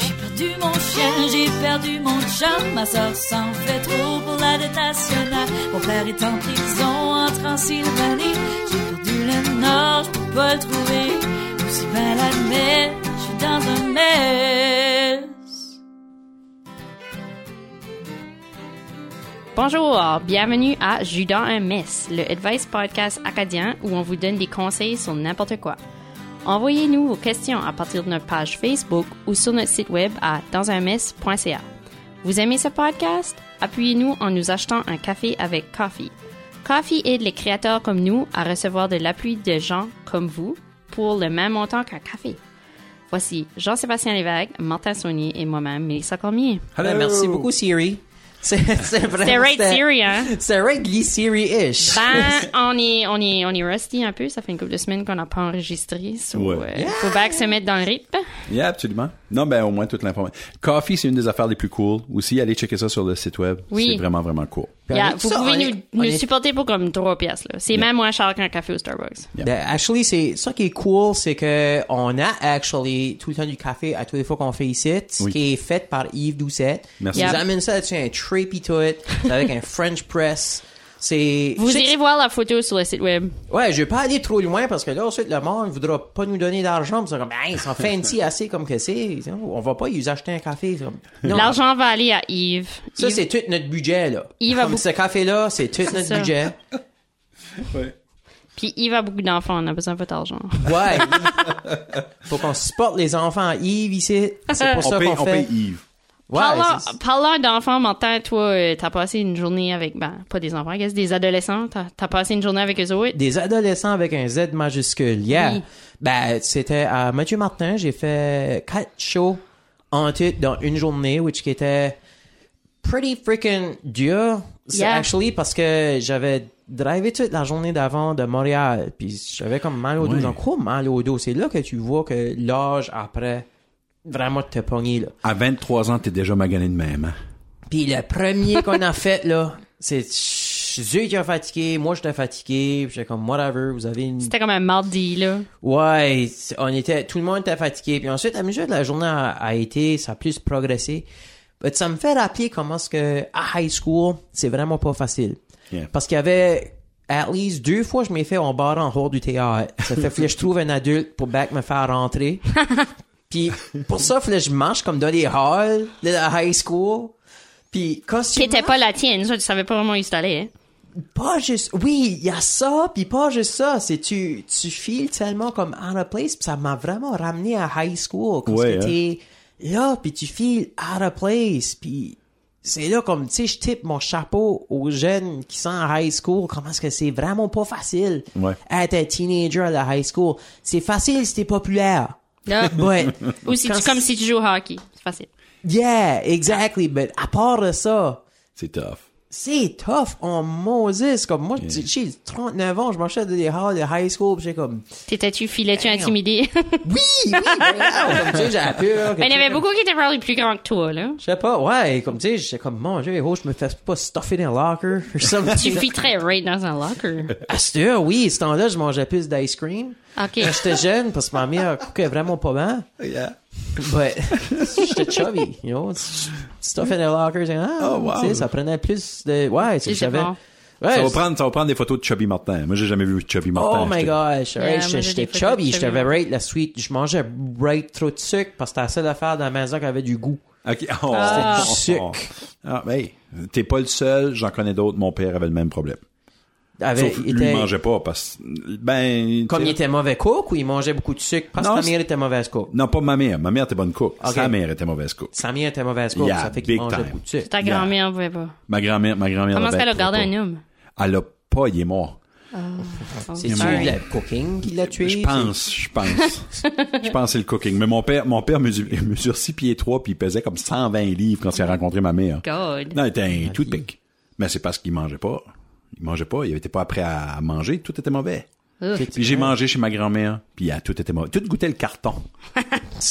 J'ai perdu mon chien, j'ai perdu mon chat. Ma soeur s'en fait trop pour la dette nationale. Mon père est en prison en Transylvanie. J'ai perdu le nord, je peux pas le trouver. Aussi bien l'admettre, je suis dans un mess. Bonjour, bienvenue à Judas un mess, le advice podcast acadien où on vous donne des conseils sur n'importe quoi. Envoyez-nous vos questions à partir de notre page Facebook ou sur notre site web à dansunmess.ca. Vous aimez ce podcast? Appuyez-nous en nous achetant un café avec Coffee. Coffee aide les créateurs comme nous à recevoir de l'appui de gens comme vous pour le même montant qu'un café. Voici Jean-Sébastien Lévesque, Martin Saunier et moi-même, Mélissa Cormier. Ben, merci beaucoup, Siri. C'est c'est vrai. C'est right Siri, hein? C'est right, Lee Siri-ish. Ben, on est, on est, on est rusty un peu. Ça fait une couple de semaines qu'on n'a pas enregistré. So, Ouais. euh, Faut bien que se mettre dans le rythme. Yeah, absolument. Non, ben au moins toute l'information. Coffee, c'est une des affaires les plus cool. Aussi, allez checker ça sur le site web. Oui. C'est vraiment, vraiment cool. Yeah, vous ça, pouvez on nous, est- on nous est- supporter pour comme 3 piastres. là. C'est même moins cher qu'un café au Starbucks. Yeah. Ben, actually, c'est ça qui est cool, c'est que on a actually tout le temps du café à toutes les fois qu'on fait ici, ce Oui. qui est fait par Yves Doucette. Merci. Ils amènent ça dessus un tray tout, avec un French press. C'est. Vous irez voir la photo sur le site web. Ouais, je vais pas aller trop loin parce que là ensuite le monde ne voudra pas nous donner d'argent, c'est comme, ben, ils sont fancy assez comme que c'est. On va pas y acheter un café. comme-. L'argent va aller à Yves. Ça, Yves- c'est tout notre budget, là. Yves a Comme beaucoup- ce café-là, c'est tout notre ça. budget. Puis Yves a beaucoup d'enfants. On a besoin de votre argent. Ouais. Faut qu'on supporte les enfants à Yves ici. C'est pour On ça qu'on on fait. paye Yves. Ouais, Parlant, d'enfants, Martin, toi, euh, t'as passé une journée avec, ben, pas des enfants, guess, des adolescents. T'as as passé une journée avec eux autres? des adolescents avec un Z majuscule. Yeah. Oui. Ben, c'était à Mathieu Martin. J'ai fait quatre shows en tout dans une journée, which qui était pretty freaking dur. C'est Yeah. actually parce que j'avais drivé toute la journée d'avant de Montréal. Puis j'avais comme mal au dos. Donc, quoi mal au dos? C'est là que tu vois que l'âge après vraiment te pogné, là. À 23 ans, t'es déjà magané de même. Hein? Puis le premier qu'on a fait, là, c'est eux qui ont fatigué, moi j'étais fatigué, j'étais comme whatever, vous avez une... C'était comme un mardi, là. Ouais, on était, tout le monde était fatigué. Puis ensuite, à mesure que la journée a, a été, ça a plus progressé. Mais ça me fait rappeler comment est-ce que à high school, c'est vraiment pas facile. Yeah. Parce qu'il y avait at least deux fois je m'ai fait en barre en hors du théâtre. Ça fait que je trouve un adulte pour back me faire rentrer. Puis pour ça, fallait que je marche comme dans les halls de la high school. Puis quand tu C'était marches- pas la tienne, ça, tu savais pas vraiment où allais, hein? pas juste oui il y a ça puis pas juste ça c'est tu tu files tellement comme out of place pis ça m'a vraiment ramené à high school quand Ouais, que hein. t'es là puis tu files out of place puis c'est là comme tu sais je type mon chapeau aux jeunes qui sont à high school comment est-ce que c'est vraiment pas facile Ouais. être un teenager à la high school? C'est facile si t'es populaire But Ou si quand tu, comme si tu joues au hockey. C'est facile. yeah exactly but à part de ça C'est tough. C'est tough en Moses. Comme moi, j'ai j'ai 39 ans, je marchais dans des halls de high school, pis j'ai comme, T'étais-tu, filais-tu intimidé? oui, oui, ben non, comme tu sais, j'avais peur. Ben, il y avait beaucoup qui étaient probablement plus grands que toi, là. Je sais pas, ouais, comme tu sais, j'étais comme, mon dieu, oh, je me fais pas stuffer dans le locker, or something. Tu fitterais right dans un locker. À cette heure, oui, ce temps-là, je mangeais plus d'ice cream. OK. Quand j'étais jeune, parce que ma mère cookait vraiment pas bien. Yeah. But, j'étais chubby, you know? Stuff in the locker, j'ai, ah, Oh, wow. tu sais, ça prenait plus de, ouais, tu ouais, Ça va prendre, ça va prendre des photos de Chubby Martin. Moi, j'ai jamais vu Chubby Martin. Oh my gosh, Yeah, j'étais chubby, j'étais right la sweet, je mangeais right trop de sucre parce que c'était la seule affaire dans la maison qui avait du goût. Ok. Oh, Ah. oh, Sucre. oh. Ah, ben, t'es pas le seul. J'en connais d'autres. Mon père avait le même problème. Avait, Sauf il lui, il mangeait pas parce ben. comme il était mauvais cook ou il mangeait beaucoup de sucre parce que Non, sa c'est- mère était mauvaise cook? Non, pas ma mère. Ma mère était bonne cook. Ok. Sa mère était mauvaise cook. Sa mère était mauvaise cook, Yeah, ça fait qu'il big mangeait time. beaucoup de sucre. Ta grand-mère ne pouvait pas. Ma grand-mère, ma grand-mère. Comment est-ce qu'elle a gardé un homme? Elle a pas, il est mort. C'est tu le cooking qui l'a tué? Je pense, je pense. je pense que c'est le cooking. Mais mon père, mon père mesure, mesure 6 pieds 3 puis il pesait comme 120 livres quand il a rencontré ma mère. God. Non, il était un toothpick. Mais c'est parce qu'il mangeait pas. Il mangeait pas, il était pas prêt à manger, tout était mauvais. Puis j'ai mangé chez ma grand-mère, puis ah, tout était mauvais. Tout goûtait le carton.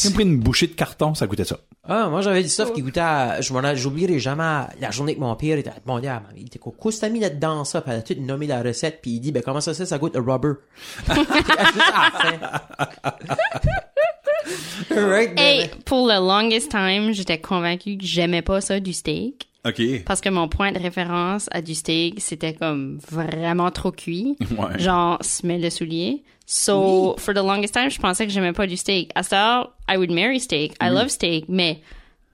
J'ai pris une bouchée de carton, ça goûtait ça. Ah, moi, j'avais du stuff qui goûtait à, je m'en ai- j'oublierai jamais la journée que mon père était à ma- il était quoi, qu'est-ce mis là-dedans, ça? Puis elle a tout nommé la recette, puis il dit, ben, comment ça, c'est, ça goûte le rubber. Right, Hey, pour le longest time, j'étais convaincue que j'aimais pas ça du steak. OK. Parce que mon point de référence à du steak, c'était comme vraiment trop cuit. Ouais. Genre, semelle de soulier. So, for the longest time, je pensais que j'aimais pas du steak. À heure, I would marry steak. I love steak, mais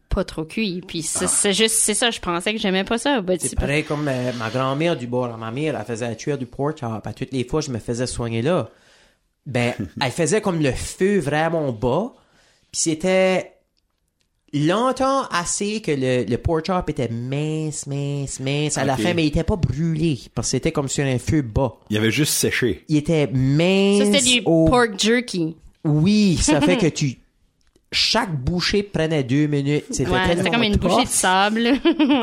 pas trop cuit. Puis c'est c'est juste, c'est ça, je pensais que j'aimais pas ça. But C'est pas- pareil comme euh, ma grand-mère du bord à ma mère, elle faisait tuer du pork chop. À toutes les fois, je me faisais soigner là. Ben, elle faisait comme le feu vraiment bas. Puis c'était longtemps assez que le, le pork chop était mince, mince, mince à la fin, mais il était pas brûlé. Parce que c'était comme sur un feu bas. Il avait juste séché. Il était mince. Ça, c'était du au- pork jerky. Oui, ça fait que tu... Chaque bouchée prenait deux minutes. C'était Ouais, c'était tellement comme une bouchée de sable.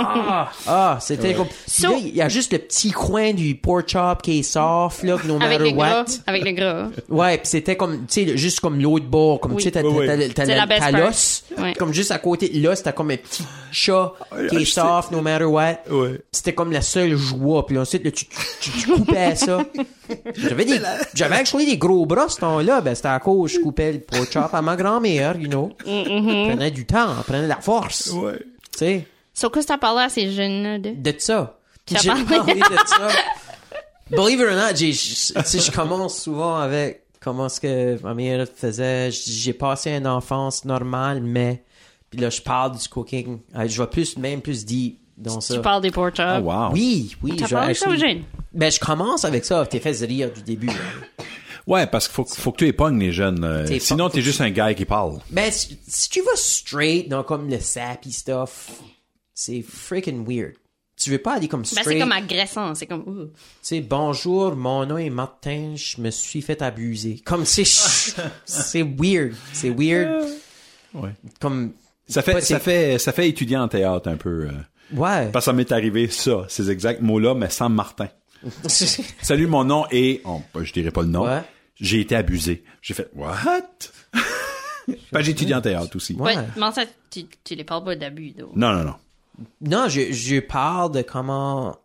Ah, ah c'était comme. So- Là, il y a juste le petit coin du pork chop qui est soft, là, no avec matter le gras. what. Avec le gras. Ouais, pis c'était comme, tu sais, juste comme l'autre bord, comme Oui. tu sais, t'as, Oui, oui. l'os, Ouais. comme juste à côté de l'os, t'as comme un petit chat qui est soft, no matter what. Ouais. C'était comme la seule joie, puis ensuite, là, tu, tu, tu, tu coupais ça. J'avais des, j'avais des gros bras ce temps-là, ben c'était à cause que je coupais le pork chop à ma grand-mère, you know. Mm-hmm. prenait du temps, prenait de la force, Ouais. tu sais? So, qu'est-ce que t'as parlé à ces jeunes-là de? de ça. Tu as J'ai parlé? parlé de ça. Believe it or not, j'ai, je, tu commence souvent avec comment ce que ma mère faisait. J'ai passé une enfance normale, mais puis là je parle du cooking. Euh, Je vais plus, même plus dit dans ça. Tu parles des pork. Oh, wow. Oui, oui. T'as je- parlé de ça jeunes? Ben je commence avec ça. T'es fait rire du début. là. Ouais, parce qu'il faut, faut que tu épognes les jeunes. euh, T'es sinon, t'es juste un gars qui parle. Ben si, si tu vas straight dans comme le sappy stuff, c'est freaking weird. Tu veux pas aller comme Ben, straight. c'est comme agressant. C'est comme. Tu sais, bonjour, mon nom est Martin, je me suis fait abuser. Comme c'est, c'est weird, c'est weird. Ouais. Comme, Ça fait, ça fait, ça fait étudiant en théâtre un peu. euh. ouais. Parce que ça m'est arrivé ça, ces exacts mots-là, mais sans Martin. Salut, mon nom est, oh, je dirais pas le nom. Ouais. J'ai été abusé. J'ai fait, what? ben, j'ai étudié en théâtre aussi. Ouais. Ouais, mais ça, tu, tu les parles pas d'abus. Non, non, non. non, je, je parle de comment,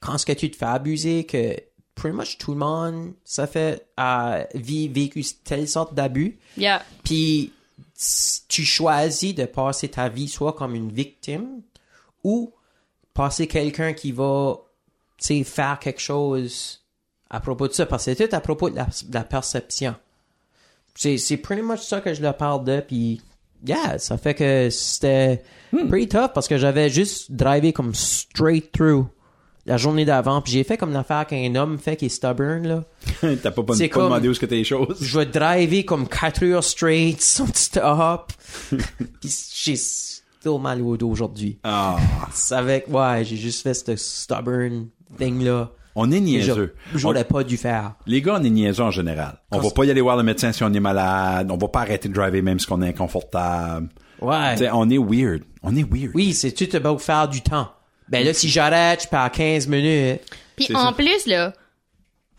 quand ce que tu te fais abuser, que pretty much tout le monde, ça fait, a vi- vécu telle sorte d'abus. Yeah. Puis tu choisis de passer ta vie soit comme une victime ou passer quelqu'un qui va sais, faire quelque chose à propos de ça. Parce que c'est tout à propos de la, de la perception. C'est, c'est pretty much ça que je leur parle de. Puis, yeah, ça fait que c'était pretty tough parce que j'avais juste drivé comme straight through la journée d'avant. Puis j'ai fait comme l'affaire qu'un homme fait qui est stubborn, là. T'as pas, pas, pas comme- demandé où est-ce que t'es les choses. Je vais driver comme 4 heures straight, sans stop. Puis j'ai still mal au dos aujourd'hui. Ah. C'est avec, ouais, j'ai juste fait ce stubborn thing-là. On est niaiseux. j'a- J'aurais pas dû faire. Les gars, on est niaiseux en général. On va c'est- pas y aller voir le médecin si on est malade. On va pas arrêter de driver même si on est inconfortable. Ouais. On est weird. On est weird. Oui, c'est tout about faire du temps. Ben là, si j'arrête, je perds 15 minutes. Puis C'est en ça. plus, là,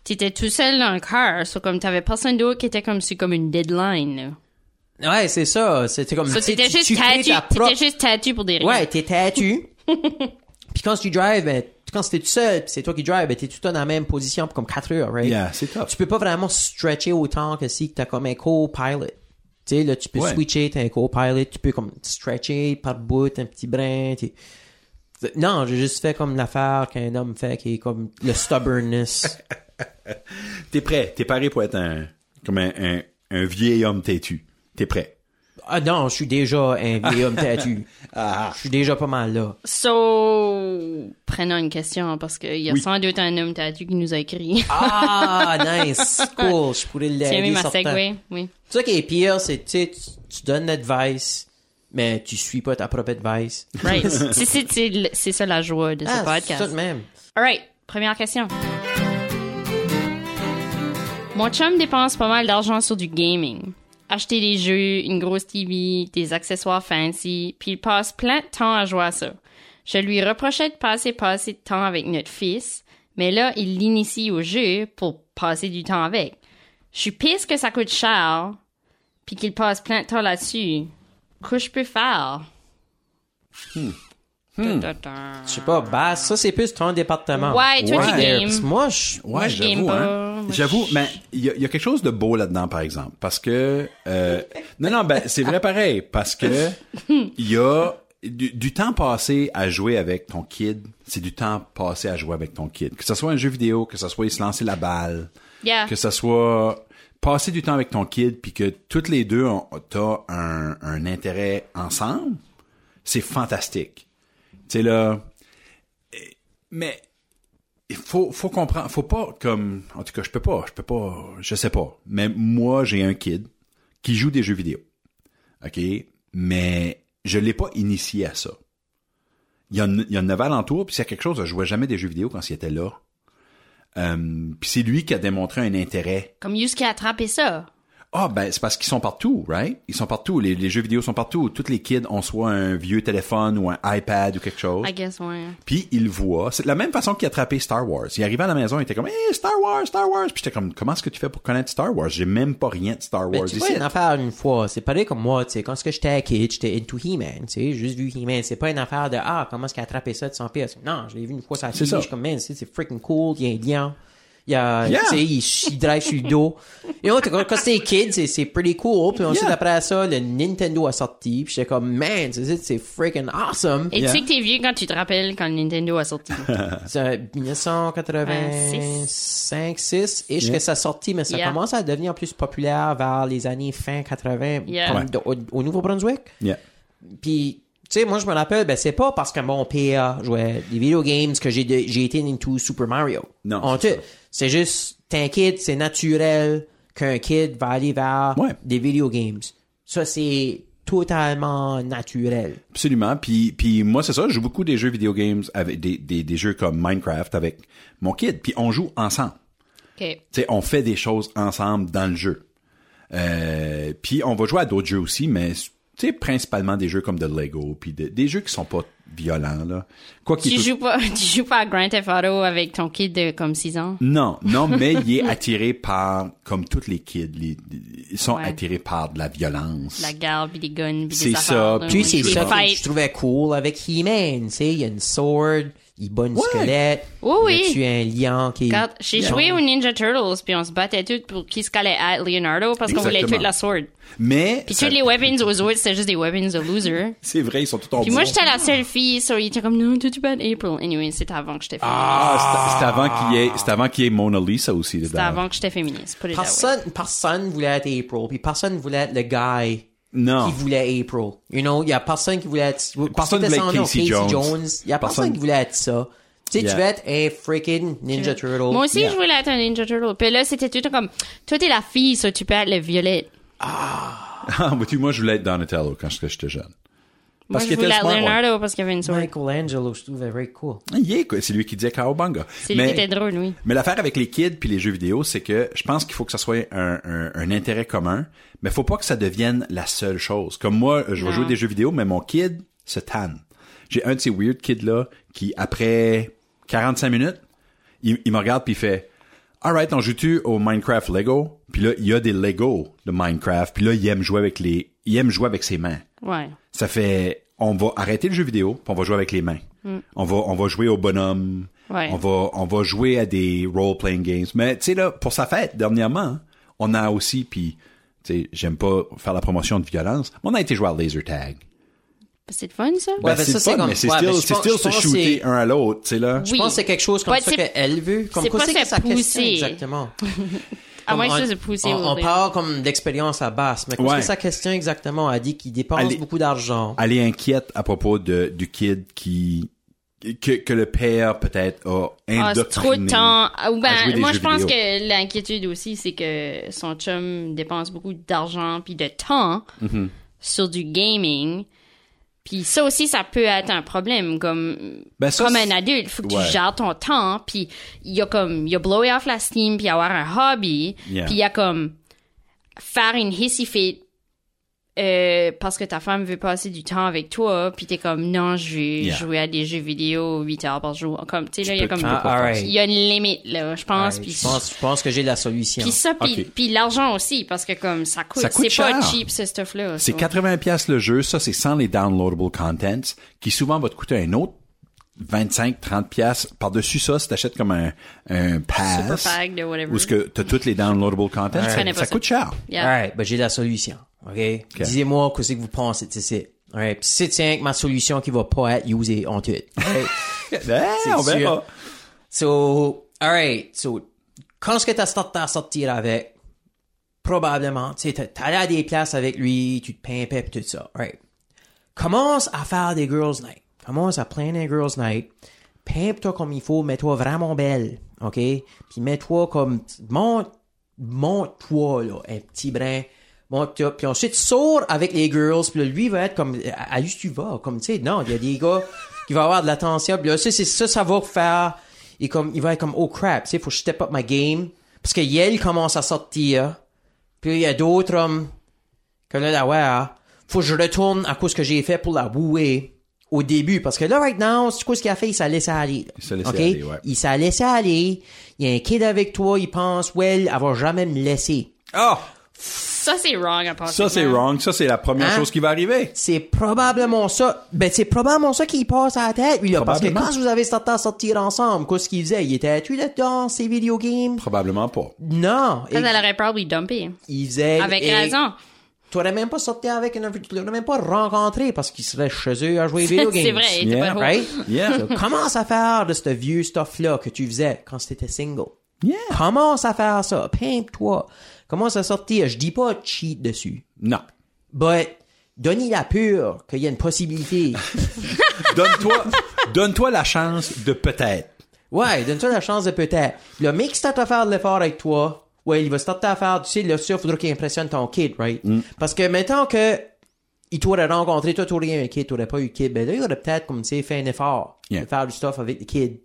t'étais tout seul dans le car, so comme t'avais personne d'autre qui était comme sur comme une deadline, là. Ouais, c'est ça. C'était comme, So t'étais juste tu crées tatu, ta propre- t'étais juste tatu pour des rien. Ouais, t'es têtu. Puis quand tu drives, ben, quand t'es tout seul, c'est toi qui drives, ben, t'es tout le temps dans la même position pour comme 4 heures, right? Yeah, c'est top. Tu peux pas vraiment stretcher autant que si t'as comme un co-pilot. Tu sais, là, tu peux Ouais. switcher, t'as un co-pilot, tu peux comme stretcher par bout, un petit brin, Non, j'ai juste fait comme l'affaire qu'un homme fait, qui est comme le stubbornness. T'es prêt. T'es paré pour être un, comme un, un, un vieil homme têtu. T'es prêt. Ah non, je suis déjà un vieil homme têtu. Je suis déjà pas mal là. So, prenons une question, parce qu'il y a Oui. sans doute un homme tatu qui nous a écrit. Ah, nice, cool, je pourrais Tu as aimé l'aider. ma segue? Oui. Ça qui est pire, c'est, tu sais, tu tu donnes l'advice, mais tu suis pas ta propre advice. Right. c'est, c'est, c'est, c'est ça la joie de ce Ah, c'est podcast. ça de même. Alright, première question. Mon chum dépense pas mal d'argent sur du gaming. Acheter des jeux, une grosse TV, des accessoires fancy, puis il passe plein de temps à jouer à ça. Je lui reprochais de passer pas assez de temps avec notre fils, Mais là, il l'initie au jeu pour passer du temps avec. Je suis pisse que ça coûte cher, puis qu'il passe plein de temps là-dessus. Qu'est-ce que je peux faire? Ta, ta. Je sais pas, bah, ça, c'est plus ton département. Ouais, toi, tu games. Moi, je, Ouais, je game j'avoue, pas. hein. J'avoue, mais il y, a- il y a quelque chose de beau là-dedans, par exemple, parce que euh, non, non, ben c'est vrai pareil, parce que il y a du, du temps passé à jouer avec ton kid, c'est du temps passé à jouer avec ton kid, que ce soit un jeu vidéo, que ce soit se lancer la balle, Yeah. que ce soit passer du temps avec ton kid, puis que toutes les deux ont t'as un, un intérêt ensemble, c'est fantastique. Tu sais là, eh, mais il faut faut comprendre faut pas comme en tout cas je peux pas je peux pas je sais pas. Mais moi j'ai un kid qui joue des jeux vidéo. Ok? Mais je l'ai pas initié à ça. Il y a il y a 9 alentours puis c'est quelque chose je jouais jamais des jeux vidéo quand il était là. Euh, puis c'est lui qui a démontré un intérêt. Comme Yus qui a attrapé ça. Ah ben c'est parce qu'ils sont partout right? Ils sont partout les, les jeux vidéo sont partout tous les kids ont soit un vieux téléphone ou un iPad ou quelque chose I guess, ouais. puis il voit, c'est de la même façon qu'il a attrapé Star Wars. Il arrivait à la maison, il était comme, hey, Star Wars, Star Wars. Puis j'étais comme, comment est-ce que tu fais pour connaître Star Wars? J'ai même pas rien de Star Wars tu ici. vois, une affaire une fois, c'est pareil comme moi, tu sais, quand j'étais kid, j'étais into He-Man, tu sais, juste vu He-Man, c'est pas une affaire de, ah, comment est-ce qu'il a attrapé ça de son pièce. Non, je l'ai vu une fois C'est ça. je suis comme, man, c'est c'est freaking cool, il y a un lion. Il y a, Yeah. tu sais, il, il drive sur le dos. Et know, quand quand c'était kid, c'est, c'est pretty cool. Puis ensuite, Yeah. après ça, le Nintendo a sorti. Puis j'étais comme, man, c'est, c'est freaking awesome. Et Yeah. tu sais que t'es vieux quand tu te rappelles quand Nintendo a sorti. C'est 1985, 6 ish Yeah. que ça sorti, mais ça Yeah. commence à devenir plus populaire vers les années fin 80, Yeah. comme au, au Nouveau-Brunswick. Yeah. Puis, sais, moi, je me rappelle, ben, c'est pas parce que mon père jouait des video games que j'ai, de- j'ai été into Super Mario. Non, c'est juste, t'es un kid, c'est naturel qu'un kid va aller vers Ouais. des video games. Ça, c'est totalement naturel. Absolument. Puis, puis moi, c'est ça, je joue beaucoup des jeux vidéo games avec des, des, des jeux comme Minecraft avec mon kid. Puis on joue ensemble. OK. Tu sais, on fait des choses ensemble dans le jeu. Euh, puis on va jouer à d'autres jeux aussi, mais tu sais, principalement des jeux comme de Lego, puis de- des jeux qui sont pas violents, là. Quoi qu'il Tu tout- joues pas, tu joues pas à Grand Theft Auto avec ton kid de comme 6 ans? Non, non, mais il est attiré par, comme tous les kids, les- ils sont Ouais. attirés par de la violence. La garde, puis des guns, puis C'est des ça, affaires. là, Puis c'est ça que je trouvais cool avec He-Man, tu sais, il y a une sword, il bat une Ouais. squelette, Oui, oui. il tue un lion qui... Regarde, j'ai joué aux Ninja Turtles, puis on se battait tous pour qui se calait à Leonardo parce qu'on voulait Exactement. toute la sword. Mais, Puis ça- tous les weapons aux autres, c'était juste des weapons de loser. c'est vrai, ils sont tout en Puis moi, j'étais la seule fille, so il était comme, non, tu bad April. Anyway, c'était avant que j'étais féministe. Ah, c'est- c'est avant qu'il y ait, c'est avant qu'il y ait Mona Lisa aussi dedans. C'était avant que j'étais féministe. Personne, personne voulait être April, puis personne voulait être le guy Non. qui voulait April. You know, il y a personne qui voulait être... Personne voulait Casey Jones. Il y a personne, Personne- qui voulait être ça. Tu sais, Yeah. tu veux être un freaking Ninja Turtle. Moi aussi, Yeah. je voulais être un Ninja Turtle. Puis là, c'était tout comme, toi, t'es la fille, so tu peux être le violet. Ah, vois-tu, moi, je voulais être Donatello quand j'étais jeune. Parce je qu'il était ouais. Leonardo parce qu'il y avait une. Michelangelo, je trouvais very cool. Il est, quoi. C'est lui qui disait Cowabunga. C'est lui qui était drôle, oui. Mais l'affaire avec les kids puis les jeux vidéo, c'est que je pense qu'il faut que ça soit un, un, un intérêt commun, mais faut pas que ça devienne la seule chose. Comme moi, je vais jouer des jeux vidéo, mais mon kid se tanne. J'ai un de ces weird kids là qui après 45 minutes, il, il me regarde puis il fait Alright, on joue-tu au Minecraft Lego? Puis là, il y a des Lego de Minecraft, puis là, il aime jouer avec les il aime jouer avec ses mains. Ouais. Ça fait, on va arrêter le jeu vidéo, puis on va jouer avec les mains. On va, on va jouer au bonhomme. Mm. Ouais. On va, on va jouer à des role-playing games. Mais tu sais là, pour sa fête dernièrement, on a aussi, puis tu sais, j'aime pas faire la promotion de violence, mais on a été jouer à laser tag. C'est le fun, ça? Ouais, Ben, ben c'est ça, fun, comme- mais c'est ouais, still, ben, c'est still se shooter c'est- un à l'autre, tu sais là. Je pense que c'est quelque chose comme ça qu'elle veut. Comme c'est quoi c'est que se sa question pousser. exactement. À moins Comme que ça on- parle comme d'expérience à basse, mais qu'est-ce Ouais. que sa question exactement a dit qu'il dépense beaucoup d'argent. Elle est inquiète à propos de, du kid qui, que, que le père peut-être a Ah, c'est indoctriné. trop de temps. Ah, ou ben, à jouer des moi, jeux je pense vidéo. que l'inquiétude aussi, c'est que son chum dépense beaucoup d'argent puis de temps Mm-hmm. sur du gaming. Puis ça aussi, ça peut être un problème. Comme, Ben, ça, comme un adulte, faut que Ouais. tu gères ton temps. Puis il y a comme, il y a blow off la steam, puis avoir un hobby. Yeah. Puis il y a comme faire une hissy fit euh, parce que ta femme veut passer du temps avec toi, puis t'es comme non, je vais Yeah. jouer à des jeux vidéo 8 heures par jour. Comme tu sais là, il y a comme Ah, alright. il y a une limite là, je pense. Je pense, je pense que j'ai la solution. puis ça, puis l'argent aussi, parce que comme ça coûte, Ça coûte c'est pas cheap ce stuff là. C'est 80 pièces le jeu, ça c'est sans les downloadable contents, qui souvent va te coûter un autre 25, 30 pièces par-dessus ça, si t'achètes comme un, un pass. Super pack de whatever. Où ce que t'as toutes les downloadable contents, ça, coûte cher. Yeah. Alright, ben j'ai la solution. OK? Disez-moi qu'est-ce que vous pensez de ça. Alright, Puis c'est que ma solution qui va pas être usée en tout. Alright? Eh, on verra. So, alright. So, quand est-ce que t'as starté à sortir avec, probablement, tu sais, allé à des places avec lui, tu te pimpais pis tout ça. Alright? Commence à faire des girls night. Commence à planer des girls night. Pimpe-toi comme il faut, mets-toi vraiment belle. OK? Puis mets-toi comme, monte, monte-toi, là, un petit brin. Monte-toi. Puis ensuite, sors avec les girls. Puis lui va être comme, à tu vas? Comme, tu sais, non, il y a des gars qui vont avoir de l'attention. Puis là, ça, c'est ça, ça va faire. Et comme, il va être comme, oh crap, tu sais, faut que je step up my game. Parce que Yel commence à sortir. Puis il y a d'autres hommes que là, là, ouais, hein, faut que je retourne à cause que j'ai fait pour la bouer au début. Parce que là, right now, c'est quoi ce qu'il a fait? Il s'est laissé aller. Il s'est laissé aller, ouais. Il s'est laissé aller. Il y a un kid avec toi, il pense, well, elle va jamais me laisser. Ah! Ça c'est wrong à part Ça, c'est wrong. Ça, c'est la première Hein? chose qui va arriver. C'est probablement ça. Ben, c'est probablement ça qui passe à la tête, lui, là. Parce que Probablement. quand vous avez starté à sortir ensemble, qu'est-ce qu'il faisait? Il était-tu là-dedans, ces video games? Probablement pas. Non. Ça, elle aurait probably dumpé. il faisait... Avec et- raison. Tu aurais même pas sorti avec une... Tu l'aurais même pas rencontré parce qu'il serait chez eux à jouer video games. c'est vrai, il Yeah. pas Right? Yeah. So, commence à faire de ce vieux stuff-là que tu faisais quand t'étais single. Yeah. Commence à faire ça. Pimpe-toi. Commence à sortir. Je dis pas cheat dessus. Non. But, donne la pure qu'il y a une possibilité. Donne-toi, donne-toi la chance de peut-être. ouais, donne-toi la chance de peut-être. Le mec start à faire de l'effort avec toi. Ouais, il va starter à faire, tu sais, là, ça, faudra qu'il impressionne ton kid, right? Parce que maintenant que il t'aurait rencontré, toi, t'aurais eu un kid, t'aurais pas eu kid, ben là, il aurait peut-être, comme, tu sais, fait un effort Yeah. de faire du stuff avec le kid.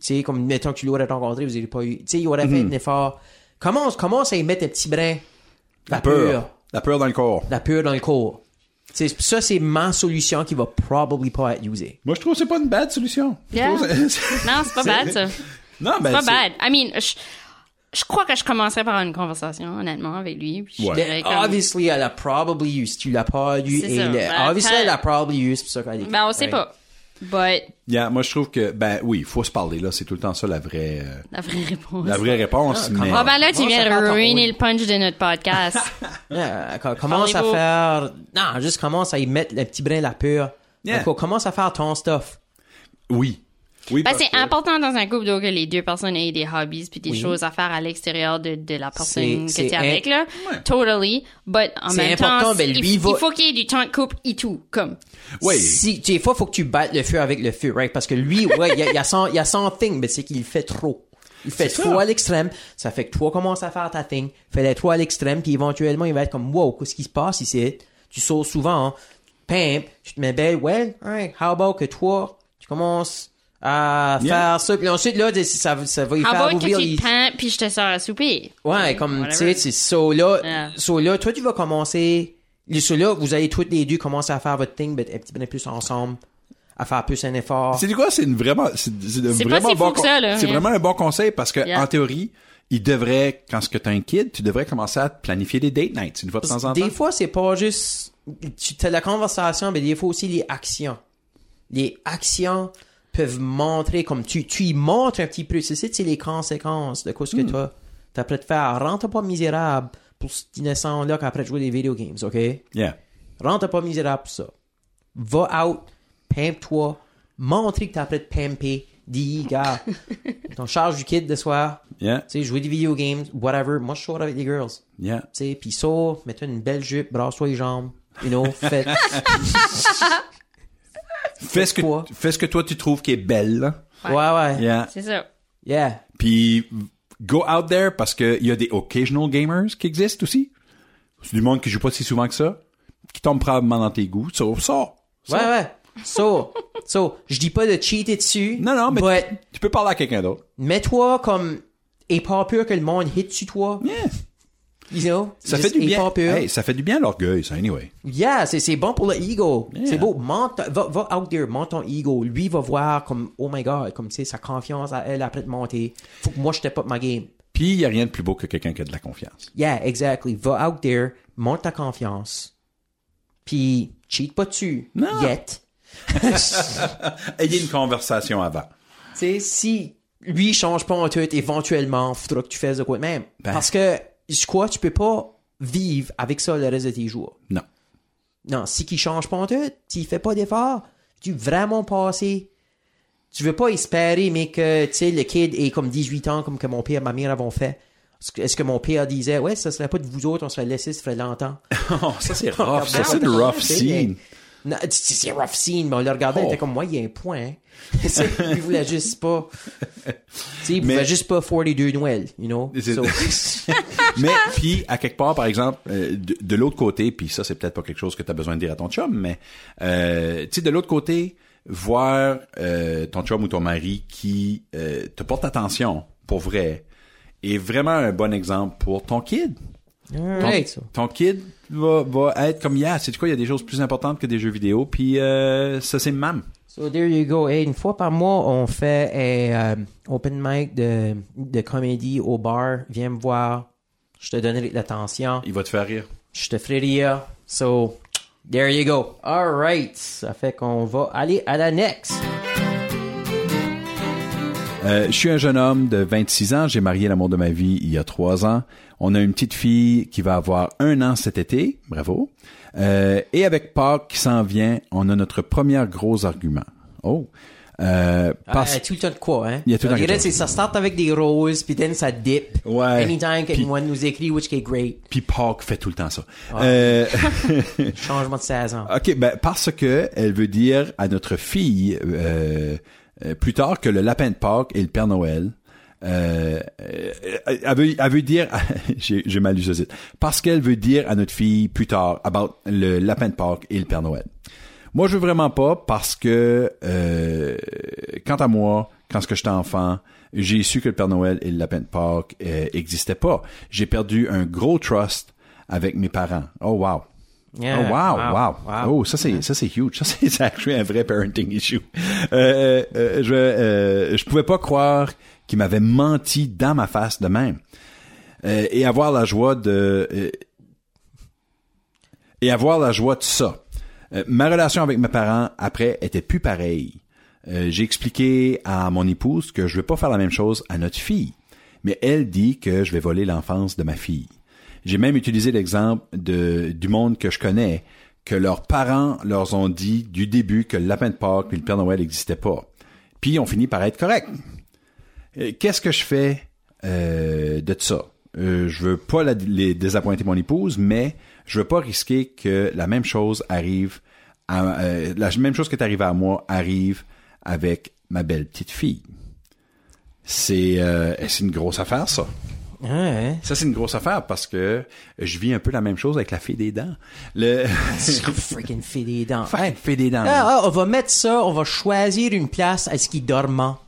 Tu sais, comme, mettons que tu l'aurais rencontré, vous n'aurez pas eu, tu sais, il aurait fait un effort. Commence, commence à y mettre un petit brin. La peur. La peur dans le corps. La peur dans le corps. Sais, ça, c'est ma solution qui va probably pas être usée. Moi, je trouve que c'est pas une bad solution. Yeah. c'est- Non, c'est pas bad ça. Non, ben, Pas c'est- bad. I mean, je, je crois que je commencerai par une conversation, honnêtement, avec lui. Puis je Ouais. dirais comme- obviously, elle a probably used. Tu l'as pas eu. C'est et ça. le- Ben, obviously, elle a probably used. C'est pour ça Ben, on sait Ouais. pas. But, Yeah, moi, je trouve que, ben oui, il faut se parler, là. C'est tout le temps ça, la vraie, euh, la vraie réponse. la vraie réponse. Ah, mais, Ah ben là, tu viens de ruiner le punch de notre podcast. Yeah, commence à faire. Non, juste commence à y mettre le petit brin de la. Yeah. D'accord, commence à faire ton stuff. oui. Oui, Ben, c'est que- important dans un couple donc, que les deux personnes aient des hobbies puis des Oui. choses à faire à l'extérieur de, de la personne que t'es avec, là. Totally. But en même important, temps, ben, il, lui il va- faut qu'il y ait du temps de couple et tout. Comme. Oui. Si, tu sais, fois, faut que tu battes le feu avec le feu, right? Parce que lui, ouais, il y a, y a son, y a son thing, mais c'est qu'il fait trop. Il fait trop ça. à l'extrême. Ça fait que toi commences à faire ta thing. Fais-le trop à l'extrême, puis éventuellement, il va être comme, wow, qu'est-ce qui se passe ici? Tu sautes souvent, hein. Pimp, tu te mets belle, well, alright, how about que toi, tu commences à Yeah. faire ça, puis ensuite, là, ça, ça va y How faire que ouvrir tu les... te puis je te sors à souper? Ouais, comme, tu sais, c'est so là, là, toi, tu vas commencer, les là, vous allez tous les deux commencer à faire votre thing, mais un petit peu plus ensemble, à faire plus un effort. C'est du quoi? C'est vraiment, c'est, vraiment si bon ça. C'est Yeah. vraiment un bon conseil parce que, Yeah. en théorie, il devrait, quand ce que t'as un kid, tu devrais commencer à planifier des date nights une fois de temps en temps. Des fois, c'est pas juste, tu as la conversation, mais des fois aussi les actions. Les actions peuvent montrer comme tu, tu y montres un petit peu. C'est ça, c'est les conséquences de quoi ce que Hmm. toi, t'as prêt de faire. Rentre pas misérable pour cet innocent-là qu'après de jouer des video games, ok? Yeah. Rentre pas misérable pour ça. Va out, pimpe-toi, montre que t'as prêt de pimper. Dis, gars, ton charge du kid de soir, Yeah. tu sais, jouer des video games, whatever. Moi, je sors avec les girls. Yeah. Tu sais, pis ça, mets-toi une belle jupe, brasse-toi les jambes, you know, fais, Fais ce que, quoi? fais ce que toi tu trouves qui est belle, ouais, ouais, Yeah. C'est ça. yeah. Puis, go out there parce que il y a des occasional gamers qui existent aussi. C'est du monde qui joue pas si souvent que ça. Qui tombe probablement dans tes goûts. Ça, sors. Ouais, ouais. So, so, je dis pas de cheater dessus. Non, non, mais but tu, tu peux parler à quelqu'un d'autre. mets-toi comme, et pas peur que le monde hit sur toi. Yeah. You know? Ça fait du bien. pas. Hey, ça fait du bien à l'orgueil, ça, anyway. Yeah, c'est, c'est bon pour le ego. Yeah. C'est beau. Monte, va, va out there, monte ton ego. Lui va voir comme, oh my god, comme, tu sais, sa confiance à elle après de monter. Faut que moi, je up ma game. Puis, il n'y a rien de plus beau que quelqu'un qui a de la confiance. Yeah, exactly. Va out there, monte ta confiance. Puis, cheat pas dessus. Non. Yet. Ayez une conversation avant. Tu sais, si lui change pas en tout, éventuellement, faudra que tu fasses de quoi de même. Ben. Parce que, je crois, tu peux pas vivre avec ça le reste de tes jours. Non. Non, si qui change pas en tout, s'il fait pas d'effort, tu veux vraiment passer. Tu veux pas espérer, mais que, tu sais, le kid est comme 18 ans, comme que mon père et ma mère avons fait. Est-ce que, que mon père disait, ouais, ça serait pas de vous autres, on serait laissé, ça ferait longtemps. Oh, ça, c'est rough. ça, c'est le rough scene. C'est rough scene, mais on le regardait, il Oh. était comme moi, il y a un point. hein. Il voulait juste pas. Tu il voulait juste pas 42 Noël, you know? Mais puis à quelque part, par exemple, euh, de, l'autre côté, puis ça c'est peut-être pas quelque chose que tu as besoin de dire à ton chum, mais euh, tu sais de l'autre côté, voir euh, ton chum ou ton mari qui te porte attention pour vrai est vraiment un bon exemple pour ton kid. Ton kid va, va être comme yeah, c'est quoi, il y a des choses plus importantes que des jeux vidéo, puis euh, ça c'est mam. So there you go. Hey, une fois par mois, on fait un euh, open mic de, de comédie au bar. Viens me voir. Je te donnerai de l'attention. Il va te faire rire. Je te ferai rire. So, there you go. Alright. Ça fait qu'on va aller à la next. Euh, je suis un jeune homme de 26 ans. J'ai marié l'amour de ma vie il y a trois ans. On a une petite fille qui va avoir un an cet été. Bravo. Euh, et avec Pâques qui s'en vient, on a notre premier gros argument. Oh. Euh, parce... Ah, tout le temps de quoi, hein? Il y a tout le temps c'est- Ça start avec des roses, puis then ça dip. Ouais. Anytime Puis- qu'anyone nous écrit, which is great. Puis Pâques fait tout le temps ça. Euh, Changement de saison. OK, ben parce que elle veut dire à notre fille euh, euh, plus tard que le lapin de Pâques et le Père Noël. Euh, euh, elle, veut, elle veut dire, j'ai mal lu ce parce qu'elle veut dire à notre fille plus tard about le lapin de Pâques et le Père Noël. Moi, je veux vraiment pas parce que, euh, quant à moi, quand ce que j'étais enfant, j'ai su que le Père Noël et le lapin de Pâques euh, existaient pas. J'ai perdu un gros trust avec mes parents. Oh wow. Yeah. Oh wow, wow, wow. Oh, ça c'est ça c'est huge. Ça c'est c'est actually un vrai parenting issue. Euh, euh, je euh, je pouvais pas croire qu'il m'avait menti dans ma face de même. Euh, et avoir la joie de euh, et avoir la joie de ça. Euh, ma relation avec mes parents après était plus pareille. J'ai expliqué à mon épouse que je veux pas faire la même chose à notre fille, mais elle dit que je vais voler l'enfance de ma fille. J'ai même utilisé l'exemple du monde que je connais que leurs parents leur ont dit du début que le lapin de Pâques et le Père Noël n'existaient pas. Puis on finit par être correct. Euh, Qu'est-ce que je fais euh, de ça? Euh, je veux pas la- les désappointer mon épouse, mais je veux pas risquer que la même chose arrive à, euh, la même chose qui est arrivée à moi arrive avec ma belle petite fille. C'est euh, c'est une grosse affaire ça. Ouais. Ça c'est une grosse affaire parce que je vis un peu la même chose avec la fille des dents. Le Freaking fait des dents. Des dents. Ah, ah, on va mettre ça, on va choisir une place à ce qui dormant.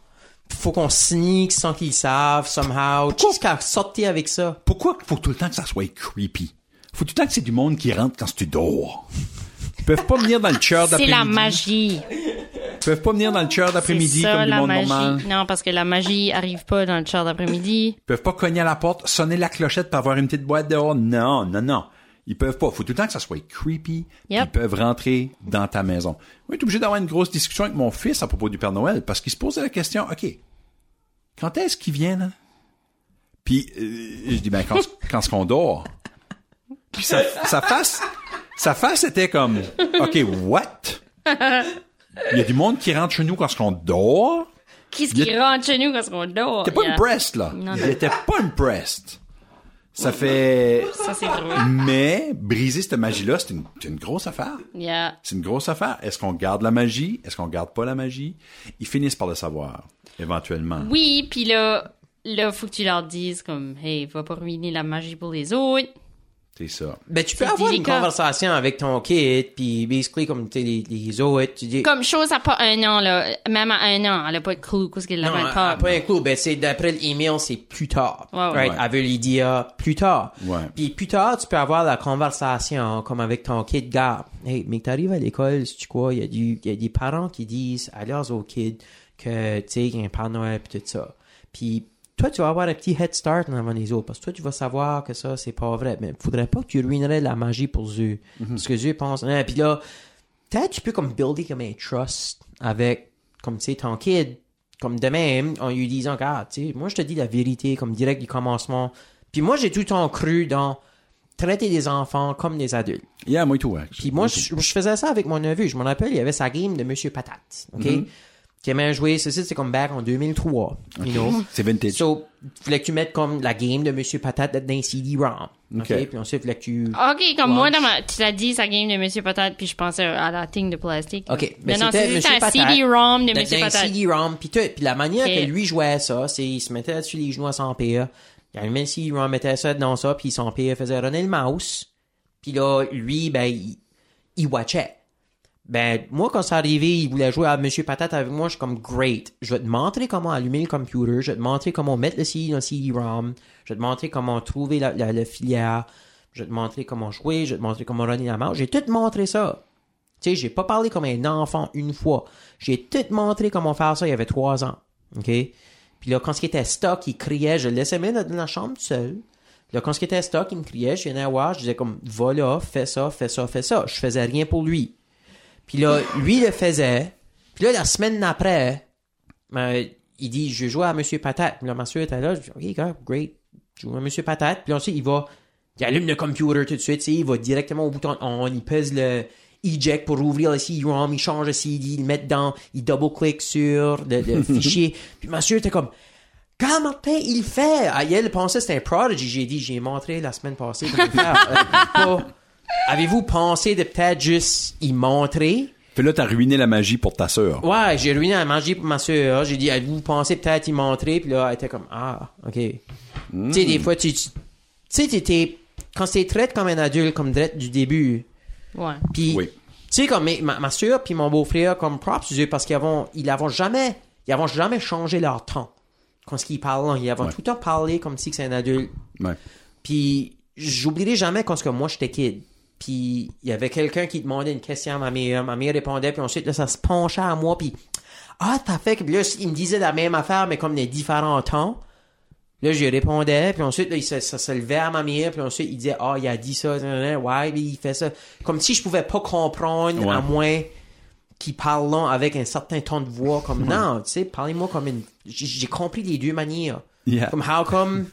Faut qu'on sneak sans qu'ils savent, somehow. Qu'est-ce qu'à sortir avec ça? Pourquoi faut tout le temps que ça soit creepy? Faut tout le temps que c'est du monde qui rentre quand tu dors. Ils peuvent pas venir dans le chœur C'est d'après-midi. la magie. Ils peuvent pas venir dans le chœur C'est d'après-midi comme du la monde magie. normal. Non, parce que la magie arrive pas dans le char d'après-midi. Ils peuvent pas cogner à la porte, sonner la clochette pour avoir une petite boîte dehors. Non, non, non. Ils peuvent pas. Faut tout le temps que ça soit creepy. Yep. Ils peuvent rentrer dans ta maison. Moi, j'étais obligé d'avoir une grosse discussion avec mon fils à propos du Père Noël parce qu'il se posait la question, OK, quand est-ce qu'il vient, là? Puis, euh, je dis, ben, quand, quand est-ce qu'on dort? Puis sa, sa face, sa face était comme, OK, what? Il y a du monde qui rentre chez nous quand est-ce qu'on dort? Qu'est-ce qui rentre chez nous quand on dort? T'es pas Yeah. impressed, là. Non, Il était pas impressed. Ça fait... Ça, c'est drôle. Mais briser cette magie-là, c'est une, grosse affaire. Yeah. C'est une grosse affaire. Est-ce qu'on garde la magie? Est-ce qu'on garde pas la magie? Ils finissent par le savoir, éventuellement. Oui, puis là, là, faut que tu leur dises comme, hey, va pas ruiner la magie pour les autres. C'est ça. Ben, tu peux avoir une conversation avec ton kid, puis basically, comme tu sais, les, les autres, tu dis... Comme chose à pas un an, là. Même à un an, elle a pas de clue, qu'est-ce qu'elle non, l'avait pas. après un coup, ben, c'est d'après l'email, c'est plus tard. Ouais, ouais. right? Ouais. Elle veut lui dire plus tard. Ouais. Puis plus tard, tu peux avoir la conversation comme avec ton kid, gars. Hey, mais t'arrives à l'école, tu quoi, il y a du, il y a des parents qui disent à leurs autres kids que, tu sais, il y a un Père Noël pis tout ça. Puis toi, tu vas avoir un petit head start avant les autres parce que toi, tu vas savoir que ça, c'est pas vrai. Mais faudrait pas que tu ruinerais la magie pour eux. Parce que eux pensent, hein, puis là, peut-être tu peux comme builder comme un trust avec, comme tu sais, ton kid, comme de même, en lui disant, ah, tu sais, moi je te dis la vérité, comme direct du commencement. Puis moi, j'ai tout le temps cru dans traiter des enfants comme des adultes. Yeah, moi tout. Puis moi, je, je faisais ça avec mon neveu. Je me rappelle, il y avait sa game de Monsieur Patate, OK? Mm-hmm. Qui aimait jouer, ceci, c'est comme back en 2003, you know? C'est vintage. So, fallait que tu mettes comme la game de Monsieur Patate dans un CD-ROM, OK? OK. Puis ensuite, fallait que tu... Ok, comme moi, Lunch. dans ma, tu l'as dit, sa game de Monsieur Patate, puis je pensais à la thing de plastique. OK. Ben, non, non, c'était c'est juste Monsieur un Patate. CD-ROM de Monsieur Patate. CD-ROM, puis tout. Puis la manière Ok. que lui jouait ça, c'est il se mettait sur les genoux à son père. Il allumait le CD-ROM, mettait ça dans ça, puis son père faisait runner le mouse. Puis là, lui, ben, il, il watchait. Ben, moi, quand c'est arrivé, il voulait jouer à Monsieur Patate avec moi, je suis comme, great. Je vais te montrer comment allumer le computer, je vais te montrer comment mettre le CD dans le CD-ROM, je vais te montrer comment trouver la, filière, je vais te montrer comment jouer, je vais te montrer comment runner la mouse. J'ai tout montré ça. Tu sais, j'ai pas parlé comme un enfant une fois. J'ai tout montré comment faire ça il y avait trois ans. OK? Puis là, quand ce qui était stock, il criait, je le laissais mettre dans la chambre seul. Là, quand ce qui était stock, il me criait, je venais voir, je disais comme, va là, fais ça, fais ça, fais ça. Je faisais rien pour lui. Puis là, lui le faisait. Puis là, la semaine d'après, ben, il dit, je joue à Monsieur Patate. Puis là, ma soeur était là, je dis, OK, gars, great. Je joue à Monsieur Patate. Puis ensuite, il va, il allume le computer tout de suite, il va directement au bouton on, il pèse le eject pour ouvrir le CD-ROM, il change le CD, il le met dedans, il double-click sur le, le fichier. Puis ma soeur était comme, quand Martin, il fait? Ah, elle pensait que c'était un prodigy. J'ai dit, j'ai montré la semaine passée comment faire. Avez-vous pensé de peut-être juste y montrer? Puis là, t'as ruiné la magie pour ta sœur. Ouais, j'ai ruiné la magie pour ma soeur. J'ai dit, avez-vous pensé peut-être y montrer? Puis là, elle était comme, ah, ok. Tu sais, des fois, tu, tu tu sais, t'étais, quand tu traite comme un adulte, comme direct du début, Ouais. puis, Oui. tu sais, comme mes- ma, ma soeur puis mon beau-frère, comme props, eux, parce qu'ils avons, ils avons jamais, ils avons jamais changé leur temps. Quand ce qu'ils parlent, ils avons Ouais. tout le temps parlé comme si c'est un adulte. Ouais. Puis j'oublierai jamais quand ce que moi j'étais kid. Puis il y avait quelqu'un qui demandait une question à ma mère, ma mère répondait, puis ensuite là, ça se penchait à moi, puis ah t'as fait que là il me disait la même affaire mais comme des différents temps. Là je répondais, puis ensuite là, il se, ça se levait à ma mère, puis ensuite il disait ah il a dit ça, ouais il fait ça, comme si je pouvais pas comprendre Ouais. à moins qu'il parle là avec un certain ton de voix comme non tu sais parlez-moi comme une j'ai j'ai compris les deux manières. Yeah. Comme how come?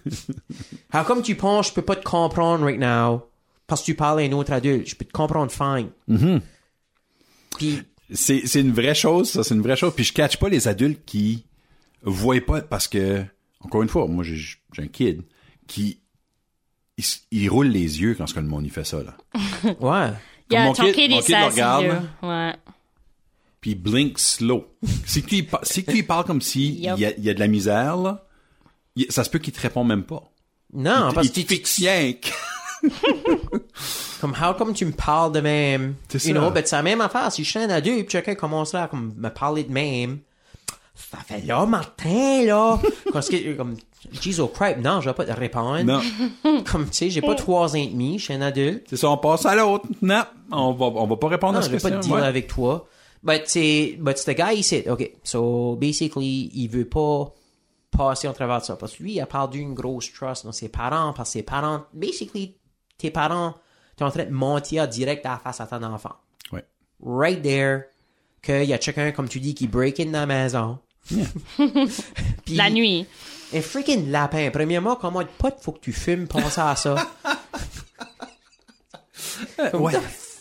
How come tu penses je peux pas te comprendre right now? Parce que tu parles à un autre adulte. Je peux te comprendre fine. Puis C'est, c'est une vraie chose, ça, c'est une vraie chose. Puis je catch pas les adultes qui voient pas parce que, encore une fois, moi, j'ai, un kid qui, il, il roule les yeux quand ce que le monde il fait ça, là. ouais. Il y a mon ton kid- kid mon est kid le regarde, là. Ouais. Puis il blink slow. si tu si tu lui parles comme si il y, a, il y a de la misère, là, il- ça se peut qu'il te répond même pas. Non, il, parce il que tu, comme how come tu me parles de même? C'est you ça. know, ben c'est la même affaire. Si je suis un adulte, puis quelqu'un commence là à comme, me parler de même. Ça fait là, Martin, là. Parce que, comme, Jesus Christ, non, je vais pas te répondre. Non. Comme, tu sais, j'ai pas trois ans et demi, je suis un adulte. C'est ça, on passe à l'autre. Non, on va, on va pas répondre Non, à je ce vais pas te dire Ouais. avec toi. But c'est, but c'est the guy ici. OK. So, basically, il veut pas passer au travers de ça. Parce que lui, il a perdu une grosse trust dans ses parents. Parce que ses parents, basically, tes parents, t'es en train de mentir direct à la face à ton enfant. Ouais. Right there. Qu'il y a quelqu'un, comme tu dis, qui break in dans la maison. Puis, La nuit. Un freaking lapin. Premièrement, comment de pote faut que tu fumes, penser à ça. Comme Ouais.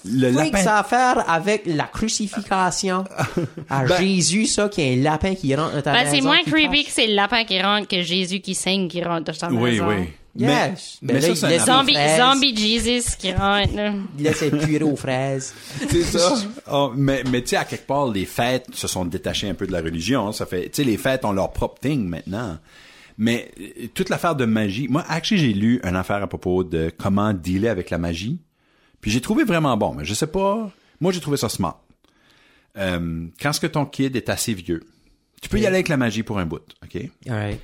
Le lapin. ça a à faire avec la crucifixion à Ben- Jésus, ça, qui est un lapin qui rentre dans ta Ben, maison. c'est moins creepy que c'est le lapin qui rentre que Jésus qui saigne qui rentre dans ta Oui, maison. oui. Yes. Mais, Ben mais là, ça, il c'est Zombie, zombie Jesus qui rentre, là. Il laisse être puré aux fraises. C'est ça. Oh, mais mais tu sais, à quelque part, les fêtes se sont détachées un peu de la religion. Ça fait, tu sais, les fêtes ont leur propre thing maintenant. Mais euh, toute l'affaire de magie, moi, actually, j'ai lu une affaire à propos de comment dealer avec la magie. Puis j'ai trouvé vraiment bon, mais je sais pas. Moi, j'ai trouvé ça smart. Euh, quand ce que ton kid est assez vieux, tu peux y aller avec la magie pour un bout, ok? Alright.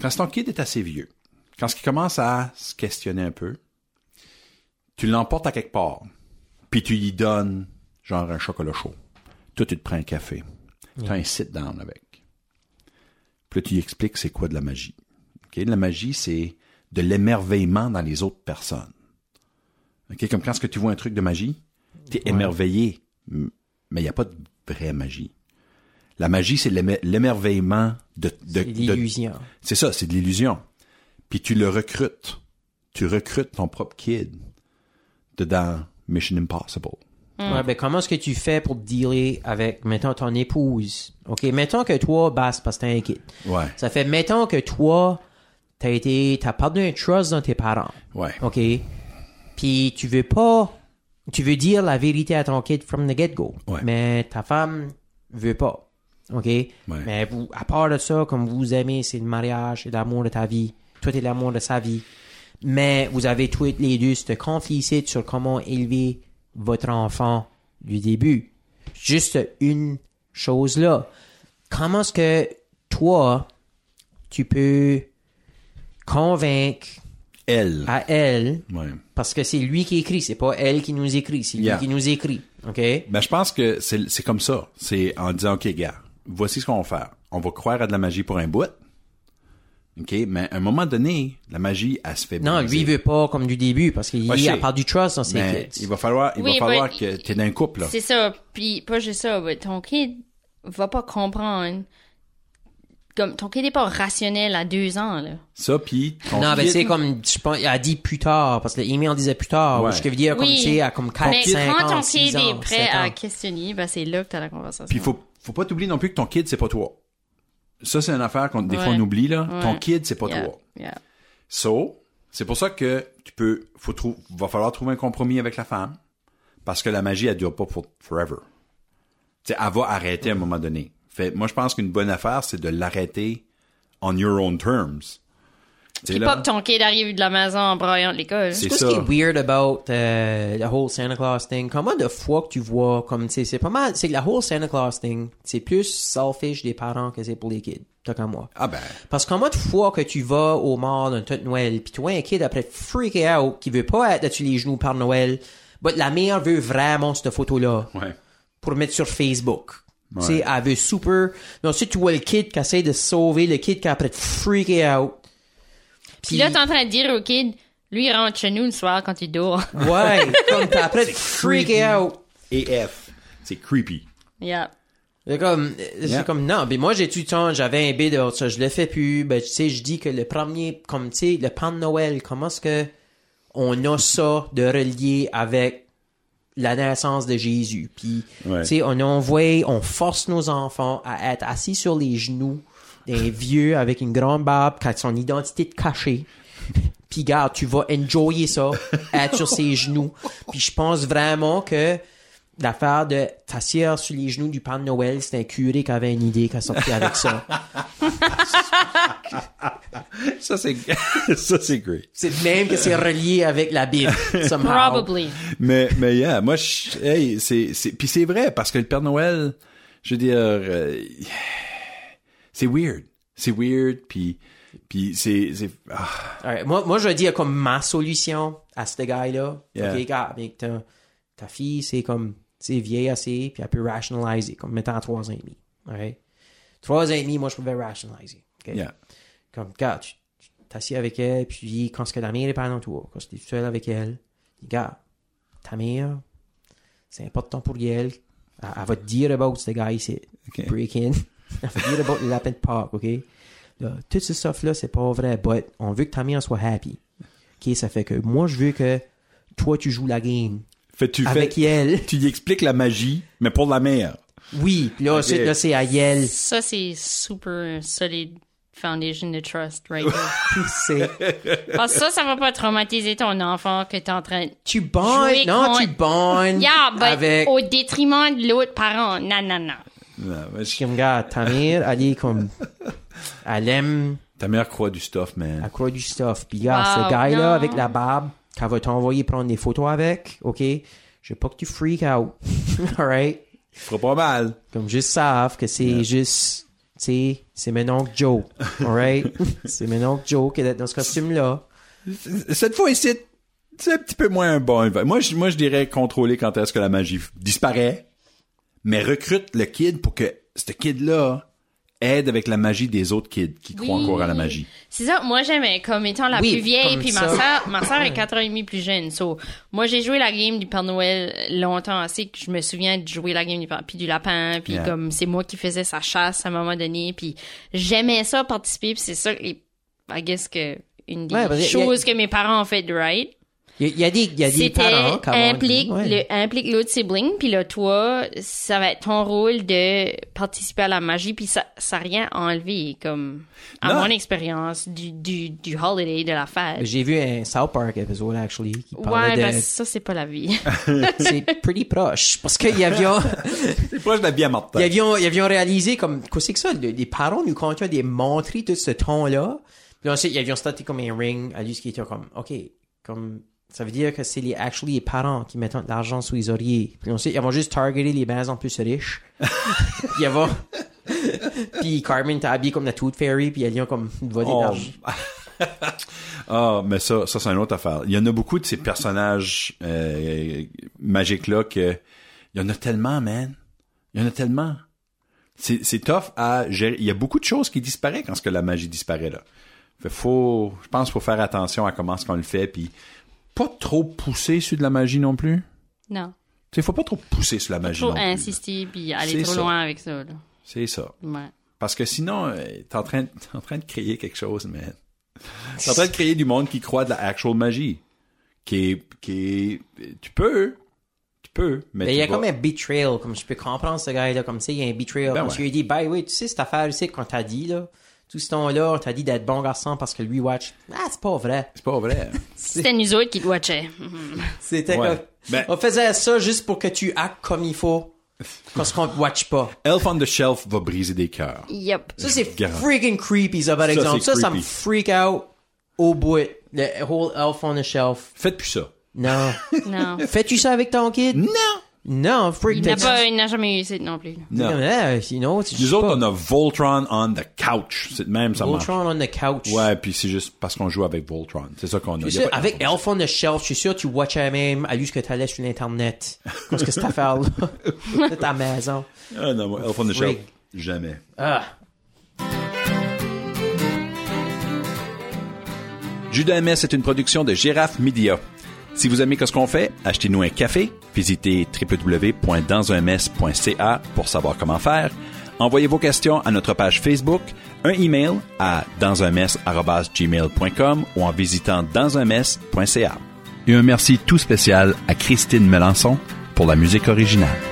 Quand ton kid est assez vieux, quand ce qui commence à se questionner un peu, tu l'emportes à quelque part, puis tu lui donnes genre un chocolat chaud. Toi, tu te prends un café. Tu as un sit-down avec. Puis là, tu lui expliques c'est quoi de la magie. La magie, c'est de l'émerveillement dans les autres personnes. Ok, Comme quand ce que tu vois un truc de magie, tu es émerveillé, mais il n'y a pas de vraie magie. La magie, c'est l'émer- l'émerveillement de, de, C'est de- l'illusion. c'est ça, c'est de l'illusion. Puis tu le recrutes. Tu recrutes ton propre kid dedans Mission Impossible. Ouais, ben comment est-ce que tu fais pour dealer avec, mettons, ton épouse? OK, mettons que toi, basse parce que t'as un kid. Ouais. Ça fait, mettons que toi, t'as été, t'as perdu un trust dans tes parents. Ouais. OK? Puis tu veux pas, tu veux dire la vérité à ton kid from the get-go. Ouais. Mais ta femme veut pas. OK? Mais vous, à part de ça, comme vous aimez, c'est le mariage, c'est l'amour de ta vie. Toi, t'es l'amour de sa vie. Mais vous avez tous les deux ce conflit ici sur comment élever votre enfant du début. Juste une chose là. Comment est-ce que toi, tu peux convaincre Elle. à elle, Ouais. parce que c'est lui qui écrit, c'est pas elle qui nous écrit, c'est lui Yeah. qui nous écrit. OK? Ben, je pense que c'est comme ça. C'est en disant, OK, gars, voici ce qu'on va faire. On va croire à de la magie pour un bout. OK? Mais à un moment donné, la magie, elle se fait Non, briser. lui, il veut pas comme du début, parce qu'il Ouais, part du trust dans ses Mais kids. il va falloir, il Oui, va falloir que tu es dans un couple, là. C'est ça. Puis pas juste ça, mais ton kid va pas comprendre. Comme ton kid est pas rationnel à deux ans là. Ça, puis ton Non, ben kid- c'est comme, je pense, il a dit plus tard, parce que l'email disait plus tard, Ouais. ou je veux dire, comme, Oui. tu sais, à comme 4, Mais 5 quand ans, ton 6 kid ans, est prêt 7 à questionner, ben c'est là que t'as la conversation. Puis faut, faut pas t'oublier non plus que ton kid, c'est pas toi. Ça, c'est une affaire qu'on, des fois, on oublie, là. Ton kid, c'est pas Yeah, toi. yeah. So, c'est pour ça que tu peux, faut trou- va falloir trouver un compromis avec la femme. Parce que la magie, elle dure pas pour forever. Tu sais, elle va arrêter à un moment donné. Fait, moi, je pense qu'une bonne affaire, c'est de l'arrêter on your own terms. Puis pas que ton kid arrive de la maison en braillant de l'école. C'est ce qui est weird about uh, the whole Santa Claus thing. Comment de fois que tu vois, comme, tu sais, c'est pas mal, c'est que la whole Santa Claus thing, c'est plus selfish des parents que c'est pour les kids. T'as comme moi. Ah ben, Parce que combien de fois que tu vas au mort d'un tout Noël, puis tu vois un kid après freak out, qui veut pas être dessus les genoux par Noël, but la mère veut vraiment cette photo-là ouais. pour mettre sur Facebook. Ouais. Tu sais, elle veut super. Mais ensuite, tu vois le kid qui essaie de se sauver, le kid qui après freak out. Puis là t'es en train de dire au kid, lui il rentre chez nous le soir quand il dort. ouais, comme t'as après freak creepy. out. AF. C'est creepy. yeah. C'est comme, c'est Yeah. comme, non, mais moi, j'ai tout le temps, j'avais un bid de ça, je le fais plus, ben, tu sais, je dis que le premier, comme, tu sais, le pan de Noël, comment est-ce que on a ça de relier avec la naissance de Jésus? Puis, Ouais. tu sais, on envoie, on force nos enfants à être assis sur les genoux d'un vieux avec une grande barbe qui a son identité de cachée. Puis, garde, tu vas enjoyer ça, être sur ses genoux. Puis, je pense vraiment que l'affaire de t'asseoir sur les genoux du Père de Noël, c'est un curé qui avait une idée qui a sorti avec ça. Ça, c'est, ça, c'est great. C'est même que c'est relié avec la Bible, somehow. Probably. Mais, mais yeah, moi, je, hey, c'est, c'est, puis c'est vrai, parce que le Père Noël, je veux dire, euh, c'est weird. C'est weird, puis, puis c'est, c'est, ah, Moi, moi, je dire comme ma solution à ce gars-là. Yeah. Ok, gars, avec ta, ta fille, c'est comme, c'est vieille assez, puis elle peut rationaliser, comme mettant à trois ans et demi. Alright? Trois ans et demi, moi, je pouvais rationaliser. yeah. Comme, gars, tu tu t'assieds avec elle, puis quand ce que la mère est pas dans toi, quand tu es seul avec elle, dis, gars, ta mère, c'est important pour elle. Elle, elle va te dire about ce gars ici. Ok. Break-in. Elle dire about le lapin de Pâques, OK? Là, tout ce stuff-là, c'est pas vrai, but on veut que ta mère soit happy. OK? Ça fait que moi, je veux que toi, tu joues la game Fait, tu avec fais, elle. tu y expliques la magie, mais pour la mère. Oui, puis là, ensuite, là, c'est à elle. Ça c'est super solide foundation de trust right there. C'est, Parce que ça, ça va pas traumatiser ton enfant que t'es en train de... tu bonnes, non, contre- tu bonnes Yeah, but avec... au détriment de l'autre parent. Non, non, non. Non, mais Je je- suis comme, gars, ta mère, elle est comme... Elle aime Ta mère croit du stuff, man. Elle croit du stuff. Puis, gars, Wow, ce gars-là, non. avec la barbe, qu'elle va t'envoyer prendre des photos avec, OK? Je veux pas que tu freak out. Alright? Il fera pas mal. Comme juste savent que c'est juste, tu sais, c'est mon oncle Joe. Alright? c'est mon oncle Joe qui est dans ce costume-là. Cette fois ici, c'est un petit peu moins bon. Moi, je, moi, je dirais contrôler quand est-ce que la magie disparaît, mais recrute le kid pour que ce kid-là aide avec la magie des autres kids qui croient encore à la magie. C'est ça, moi j'aimais comme étant la Oui, plus vieille, puis ma soeur, ma soeur est 4 ans et demi plus jeune. So, moi j'ai joué la game du Père Noël longtemps assez que je me souviens de jouer la game du Père, puis du lapin, puis Yeah. comme c'est moi qui faisais sa chasse à un moment donné, puis j'aimais ça participer, puis c'est ça, et, I guess que une des Ouais, a- choses que mes parents ont fait de right, Il y, a- des, il y a des c'était parents qui ont- implique ouais. le implique l'autre sibling puis là toi ça va être ton rôle de participer à la magie puis ça ça a rien enlevé comme à Non. mon expérience du, du du holiday de la fête J'ai vu un South Park épisode, actually, qui ouais parlait ben de... ça c'est pas la vie C'est pretty proche. Parce qu'il y avait... C'est proche de la vie à Martin. Ils avions, ils avions réalisé comme, qu'est-ce que c'est que ça? Le- les parents nous continuaient de montrer tout ce ton-là. Puis ensuite, ils avions starté comme un ring à lui, ce qui était comme, OK, comme, ça veut dire que c'est les, actually, les parents qui mettent de l'argent sous les oreillers. Puis ensuite, ils vont juste targeter les maisons plus riches. puis ils vont, puis Carmen t'a habillé comme la Tooth Fairy, puis ils ont comme volé de Oh. l'argent. Ah, mais ça, ça c'est une autre affaire. Il y en a beaucoup de ces personnages euh, magiques-là que il y en a tellement, man. Il y en a tellement. C'est, c'est tough à gérer. Il y a beaucoup de choses qui disparaissent quand ce que la magie disparaît là. Fait faut, je pense, qu'il faut faire attention à comment est-ce qu'on le fait, puis pas trop pousser sur de la magie non plus? non Tu sais, faut pas trop pousser sur la magie trop non plus. insister puis aller trop ça. loin avec ça. C'est ça. ouais Parce que sinon, euh, t'es en train, t'es en train de créer quelque chose, man. T'es en train de créer du monde qui croit de la actual magie. Qui est, qui est, tu peux, tu peux, mais, tu il y a vas- comme un betrayal, comme je peux comprendre ce gars-là, comme ça, il y a un betrayal. Ben parce ouais. qu'il dit, ben oui, tu sais, cette affaire ici qu'on t'a dit, là, tout ce temps-là, on t'a dit d'être bon garçon parce que lui watch. Ah, c'est pas vrai. C'est pas vrai. c'était nous autres qui te watchaient C'était Ouais. comme, Ben- on faisait ça juste pour que tu actes comme il faut, parce qu'on te watch pas. Elf on the Shelf va briser des cœurs. yep Ça, c'est freaking creepy, ça, par Ça, exemple. Ça, ça me creepy. freak out au bout. Le whole elf on the shelf. Faites plus ça. Non. non Fais-tu ça avec ton kid? Non! Non, freak il n'a t'as- pas il n'a jamais eu ça non plus Non. Ah, sinon, tu Nous autres, pas. on a Voltron on the couch. C'est de même, ça marche. Voltron on the couch. Ouais, puis c'est juste parce qu'on joue avec Voltron. C'est ça qu'on a. Je Y suis a sûr, pas- avec Elf on the Shelf, je suis sûr que tu watchais même à lui ce que t'allais sur l'internet. Qu'est-ce que cette affaire-là? de ta maison. Ah non, moi, Elf on the Shelf, Freak. jamais. Ah. Judas MS est une production de Girafe Media. Si vous aimez ce qu'on fait, achetez-nous un café, visitez www.dansunms.ca pour savoir comment faire. Envoyez vos questions à notre page Facebook, un email à dansunmess@gmail.com ou en visitant dansunmess.ca. Et un merci tout spécial à Christine Melançon pour la musique originale.